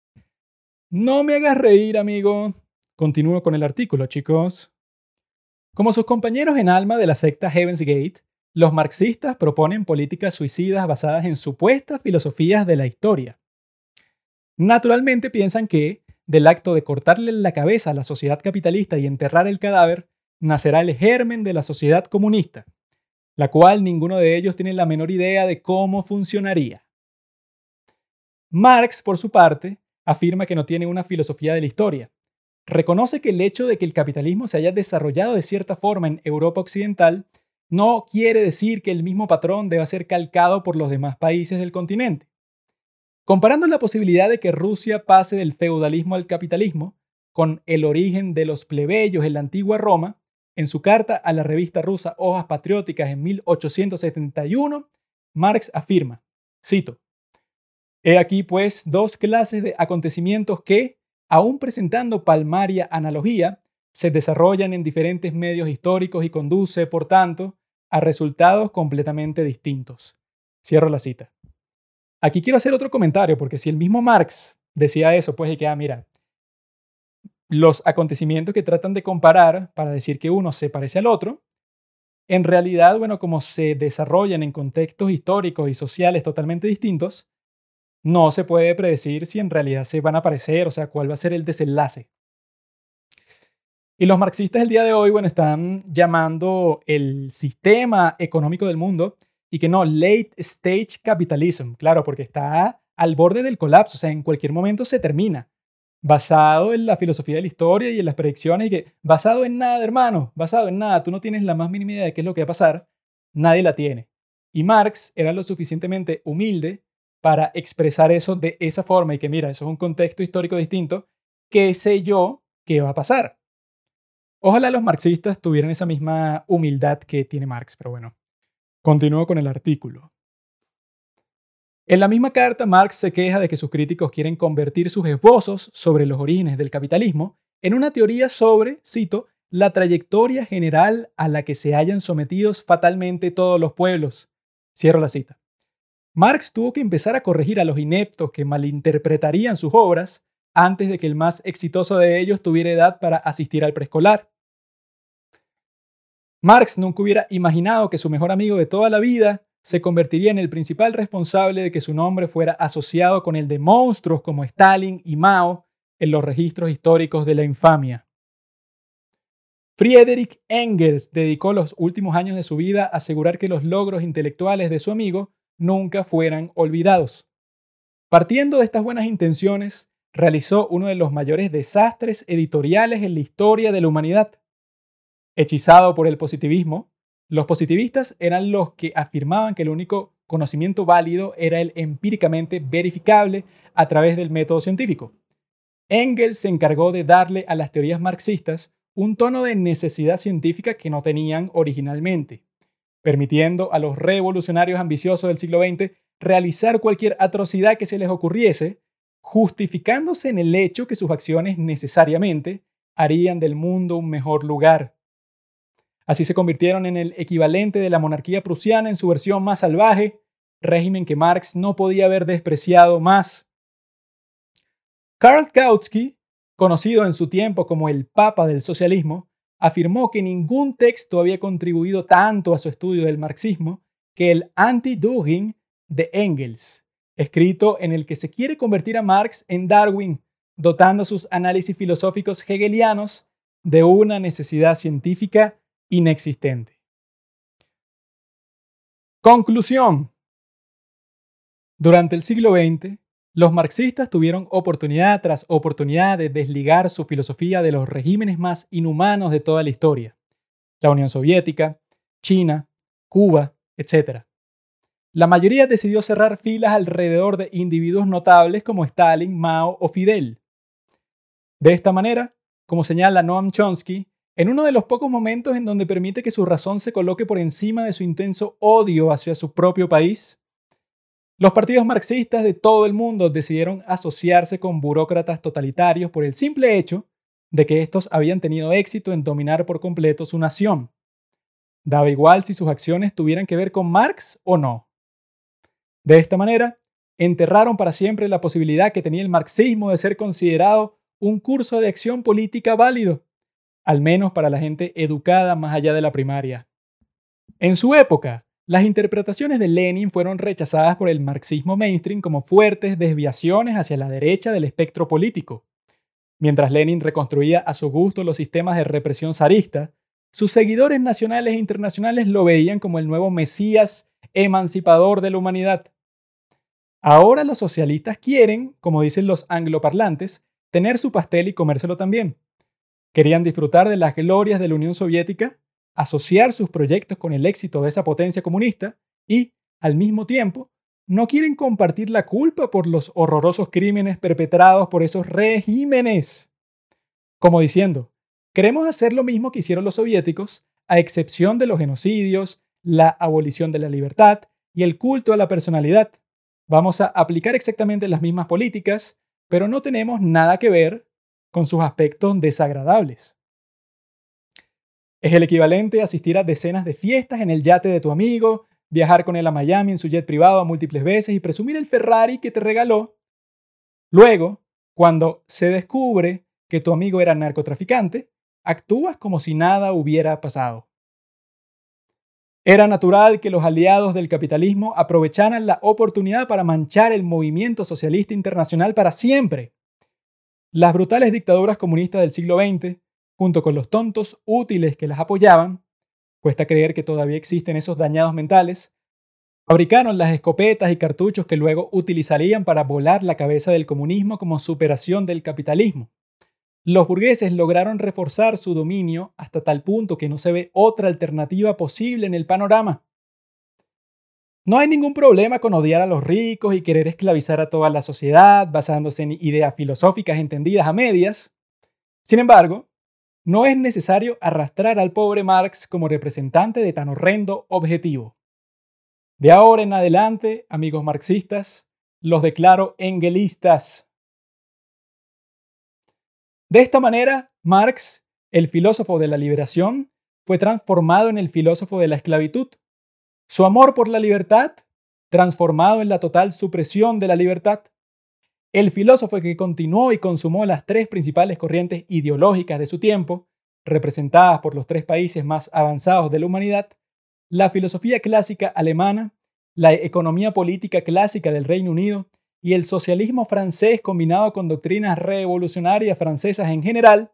No me hagas reír, amigo. Continúo con el artículo, chicos. Como sus compañeros en alma de la secta Heaven's Gate, los marxistas proponen políticas suicidas basadas en supuestas filosofías de la historia. Naturalmente piensan que, del acto de cortarle la cabeza a la sociedad capitalista y enterrar el cadáver, nacerá el germen de la sociedad comunista, la cual ninguno de ellos tiene la menor idea de cómo funcionaría. Marx, por su parte, afirma que no tiene una filosofía de la historia, reconoce que el hecho de que el capitalismo se haya desarrollado de cierta forma en Europa Occidental no quiere decir que el mismo patrón deba ser calcado por los demás países del continente. Comparando la posibilidad de que Rusia pase del feudalismo al capitalismo, con el origen de los plebeyos en la antigua Roma, en su carta a la revista rusa Hojas Patrióticas en 1871, Marx afirma, cito, He aquí pues dos clases de acontecimientos que, aún presentando palmaria analogía, se desarrollan en diferentes medios históricos y conduce, por tanto, a resultados completamente distintos. Cierro la cita. Aquí quiero hacer otro comentario, porque si el mismo Marx decía eso, pues y que, ah, mira, los acontecimientos que tratan de comparar para decir que uno se parece al otro, en realidad, bueno, como se desarrollan en contextos históricos y sociales totalmente distintos, no se puede predecir si en realidad se van a aparecer, o sea, cuál va a ser el desenlace. Y los marxistas el día de hoy, bueno, están llamando el sistema económico del mundo y que no, late stage capitalism, claro, porque está al borde del colapso, o sea, en cualquier momento se termina. Basado en la filosofía de la historia y en las predicciones, y que basado en nada, hermano, basado en nada, tú no tienes la más mínima idea de qué es lo que va a pasar, nadie la tiene. Y Marx era lo suficientemente humilde para expresar eso de esa forma y que mira, eso es un contexto histórico distinto, ¿qué sé yo qué va a pasar? Ojalá los marxistas tuvieran esa misma humildad que tiene Marx, pero bueno, continúo con el artículo. En la misma carta, Marx se queja de que sus críticos quieren convertir sus esbozos sobre los orígenes del capitalismo en una teoría sobre, cito, la trayectoria general a la que se hayan sometidos fatalmente todos los pueblos. Cierro la cita. Marx tuvo que empezar a corregir a los ineptos que malinterpretarían sus obras antes de que el más exitoso de ellos tuviera edad para asistir al preescolar. Marx nunca hubiera imaginado que su mejor amigo de toda la vida se convertiría en el principal responsable de que su nombre fuera asociado con el de monstruos como Stalin y Mao en los registros históricos de la infamia. Friedrich Engels dedicó los últimos años de su vida a asegurar que los logros intelectuales de su amigo nunca fueran olvidados. Partiendo de estas buenas intenciones, realizó uno de los mayores desastres editoriales en la historia de la humanidad. Hechizado por el positivismo, los positivistas eran los que afirmaban que el único conocimiento válido era el empíricamente verificable a través del método científico. Engels se encargó de darle a las teorías marxistas un tono de necesidad científica que no tenían originalmente permitiendo a los revolucionarios ambiciosos del siglo XX realizar cualquier atrocidad que se les ocurriese, justificándose en el hecho que sus acciones necesariamente harían del mundo un mejor lugar. Así se convirtieron en el equivalente de la monarquía prusiana en su versión más salvaje, régimen que Marx no podía haber despreciado más. Karl Kautsky, conocido en su tiempo como el Papa del Socialismo, afirmó que ningún texto había contribuido tanto a su estudio del marxismo que el Anti-Dugin de Engels, escrito en el que se quiere convertir a Marx en Darwin, dotando sus análisis filosóficos hegelianos de una necesidad científica inexistente. Conclusión. Durante el siglo XX, los marxistas tuvieron oportunidad tras oportunidad de desligar su filosofía de los regímenes más inhumanos de toda la historia, la Unión Soviética, China, Cuba, etc. La mayoría decidió cerrar filas alrededor de individuos notables como Stalin, Mao o Fidel. De esta manera, como señala Noam Chomsky, en uno de los pocos momentos en donde permite que su razón se coloque por encima de su intenso odio hacia su propio país, los partidos marxistas de todo el mundo decidieron asociarse con burócratas totalitarios por el simple hecho de que estos habían tenido éxito en dominar por completo su nación. Daba igual si sus acciones tuvieran que ver con Marx o no. De esta manera, enterraron para siempre la posibilidad que tenía el marxismo de ser considerado un curso de acción política válido, al menos para la gente educada más allá de la primaria. En su época, las interpretaciones de Lenin fueron rechazadas por el marxismo mainstream como fuertes desviaciones hacia la derecha del espectro político. Mientras Lenin reconstruía a su gusto los sistemas de represión zarista, sus seguidores nacionales e internacionales lo veían como el nuevo Mesías emancipador de la humanidad. Ahora los socialistas quieren, como dicen los angloparlantes, tener su pastel y comérselo también. Querían disfrutar de las glorias de la Unión Soviética asociar sus proyectos con el éxito de esa potencia comunista y, al mismo tiempo, no quieren compartir la culpa por los horrorosos crímenes perpetrados por esos regímenes. Como diciendo, queremos hacer lo mismo que hicieron los soviéticos, a excepción de los genocidios, la abolición de la libertad y el culto a la personalidad. Vamos a aplicar exactamente las mismas políticas, pero no tenemos nada que ver con sus aspectos desagradables. Es el equivalente a asistir a decenas de fiestas en el yate de tu amigo, viajar con él a Miami en su jet privado múltiples veces y presumir el Ferrari que te regaló. Luego, cuando se descubre que tu amigo era narcotraficante, actúas como si nada hubiera pasado. Era natural que los aliados del capitalismo aprovecharan la oportunidad para manchar el movimiento socialista internacional para siempre. Las brutales dictaduras comunistas del siglo XX junto con los tontos útiles que las apoyaban, cuesta creer que todavía existen esos dañados mentales, fabricaron las escopetas y cartuchos que luego utilizarían para volar la cabeza del comunismo como superación del capitalismo. Los burgueses lograron reforzar su dominio hasta tal punto que no se ve otra alternativa posible en el panorama. No hay ningún problema con odiar a los ricos y querer esclavizar a toda la sociedad basándose en ideas filosóficas entendidas a medias. Sin embargo, no es necesario arrastrar al pobre Marx como representante de tan horrendo objetivo. De ahora en adelante, amigos marxistas, los declaro engelistas. De esta manera, Marx, el filósofo de la liberación, fue transformado en el filósofo de la esclavitud. Su amor por la libertad, transformado en la total supresión de la libertad. El filósofo que continuó y consumó las tres principales corrientes ideológicas de su tiempo, representadas por los tres países más avanzados de la humanidad, la filosofía clásica alemana, la economía política clásica del Reino Unido y el socialismo francés combinado con doctrinas revolucionarias francesas en general,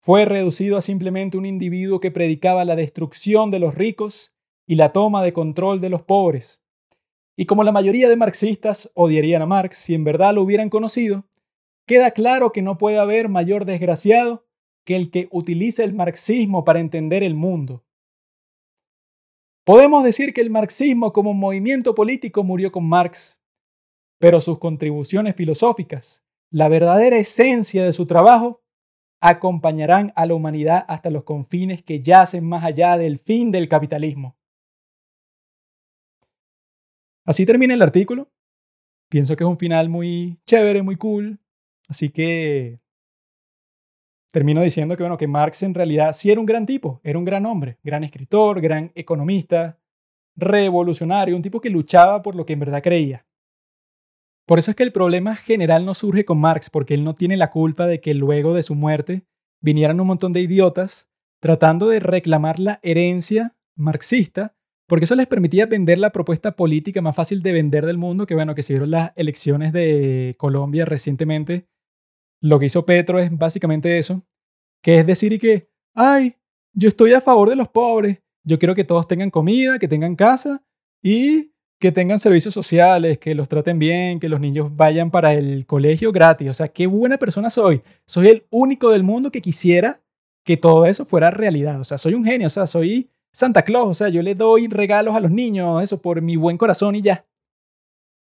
fue reducido a simplemente un individuo que predicaba la destrucción de los ricos y la toma de control de los pobres. Y como la mayoría de marxistas odiarían a Marx si en verdad lo hubieran conocido, queda claro que no puede haber mayor desgraciado que el que utiliza el marxismo para entender el mundo. Podemos decir que el marxismo como movimiento político murió con Marx, pero sus contribuciones filosóficas, la verdadera esencia de su trabajo, acompañarán a la humanidad hasta los confines que yacen más allá del fin del capitalismo. Así termina el artículo. Pienso que es un final muy chévere, muy cool. Así que termino diciendo que, bueno, que Marx en realidad sí era un gran tipo, era un gran hombre, gran escritor, gran economista, revolucionario, un tipo que luchaba por lo que en verdad creía. Por eso es que el problema general no surge con Marx, porque él no tiene la culpa de que luego de su muerte vinieran un montón de idiotas tratando de reclamar la herencia marxista porque eso les permitía vender la propuesta política más fácil de vender del mundo, que bueno, que se vieron las elecciones de Colombia recientemente. Lo que hizo Petro es básicamente eso, que es decir y que, ay, yo estoy a favor de los pobres, yo quiero que todos tengan comida, que tengan casa y que tengan servicios sociales, que los traten bien, que los niños vayan para el colegio gratis. O sea, qué buena persona soy. Soy el único del mundo que quisiera que todo eso fuera realidad. O sea, soy un genio, o sea, soy Santa Claus, o sea, yo le doy regalos a los niños, eso por mi buen corazón y ya.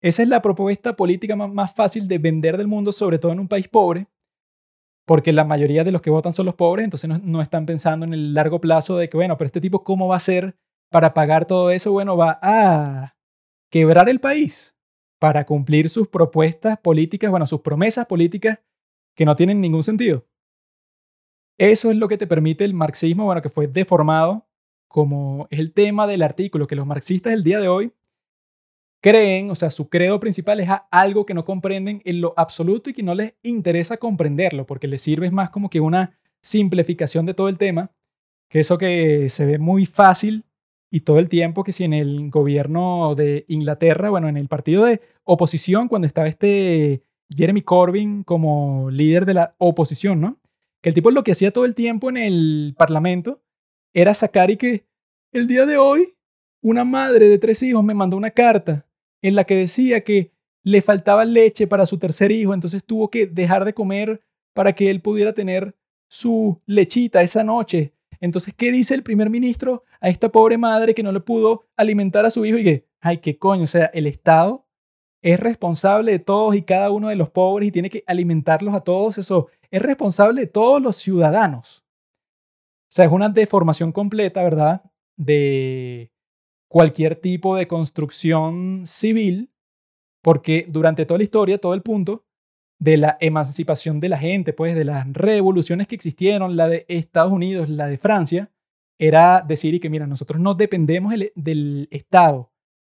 Esa es la propuesta política más, fácil de vender del mundo, sobre todo en un país pobre, porque la mayoría de los que votan son los pobres, entonces no, están pensando en el largo plazo de que, bueno, pero este tipo, ¿cómo va a ser para pagar todo eso? Bueno, va a quebrar el país para cumplir sus propuestas políticas, bueno, sus promesas políticas que no tienen ningún sentido. Eso es lo que te permite el marxismo, bueno, que fue deformado como es el tema del artículo, que los marxistas del día de hoy creen, o sea, su credo principal es algo que no comprenden en lo absoluto y que no les interesa comprenderlo, porque les sirve más como que una simplificación de todo el tema, que eso que se ve muy fácil y todo el tiempo que si en el gobierno de Inglaterra, bueno, en el partido de oposición, cuando estaba este Jeremy Corbyn como líder de la oposición, ¿no? Que el tipo lo que hacía todo el tiempo en el Parlamento era sacar y que el día de hoy una madre de tres hijos me mandó una carta en la que decía que le faltaba leche para su tercer hijo, entonces tuvo que dejar de comer para que él pudiera tener su lechita esa noche. Entonces, ¿qué dice el primer ministro a esta pobre madre que no le pudo alimentar a su hijo y que, ay, qué coño, o sea, el Estado es responsable de todos y cada uno de los pobres y tiene que alimentarlos a todos, eso es responsable de todos los ciudadanos. O sea, es una deformación completa, ¿verdad? De cualquier tipo de construcción civil, porque durante toda la historia, todo el punto de la emancipación de la gente, pues de las revoluciones que existieron, la de Estados Unidos, la de Francia, era decir y que, mira, nosotros no dependemos del Estado,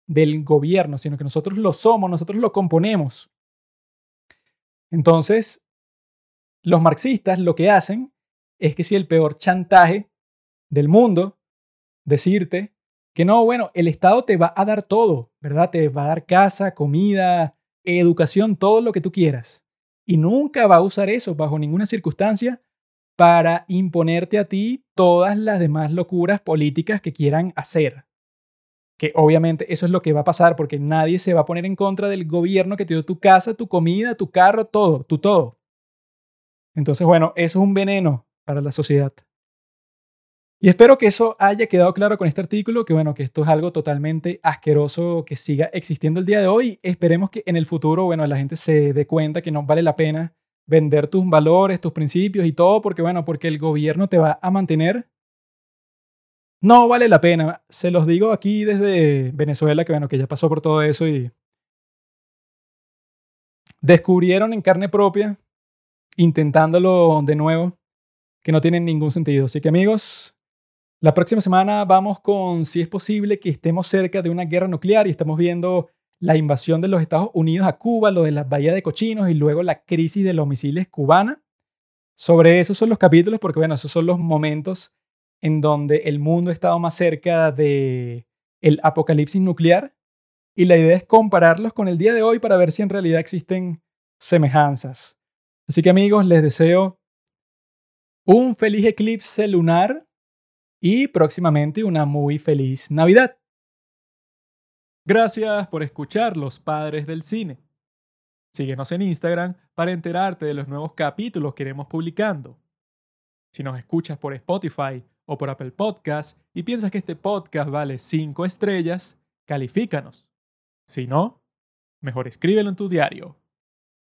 del gobierno, sino que nosotros lo somos, nosotros lo componemos. Entonces, los marxistas lo que hacen es que si el peor chantaje del mundo, decirte que no, bueno, el Estado te va a dar todo, ¿verdad? Te va a dar casa, comida, educación, todo lo que tú quieras. Y nunca va a usar eso bajo ninguna circunstancia para imponerte a ti todas las demás locuras políticas que quieran hacer. Que obviamente eso es lo que va a pasar porque nadie se va a poner en contra del gobierno que te dio tu casa, tu comida, tu carro, todo, tu todo. Entonces, bueno, eso es un veneno para la sociedad. Y espero que eso haya quedado claro con este artículo, que bueno, que esto es algo totalmente asqueroso que siga existiendo el día de hoy. Esperemos que en el futuro, bueno, la gente se dé cuenta que no vale la pena vender tus valores, tus principios y todo, porque bueno, porque el gobierno te va a mantener. No vale la pena. Se los digo aquí desde Venezuela, que bueno, que ya pasó por todo eso y descubrieron en carne propia, intentándolo de nuevo, que no tienen ningún sentido. Así que amigos, la próxima semana vamos con si es posible que estemos cerca de una guerra nuclear y estamos viendo la invasión de los Estados Unidos a Cuba, lo de la bahía de cochinos y luego la crisis de los misiles cubana. Sobre esos son los capítulos porque bueno, esos son los momentos en donde el mundo ha estado más cerca de el apocalipsis nuclear y la idea es compararlos con el día de hoy para ver si en realidad existen semejanzas. Así que amigos, les deseo un feliz eclipse lunar y próximamente una muy feliz Navidad. Gracias por escuchar Los Padres del Cine. Síguenos en Instagram para enterarte de los nuevos capítulos que iremos publicando. Si nos escuchas por Spotify o por Apple Podcast y piensas que este podcast vale 5 estrellas, califícanos. Si no, mejor escríbelo en tu diario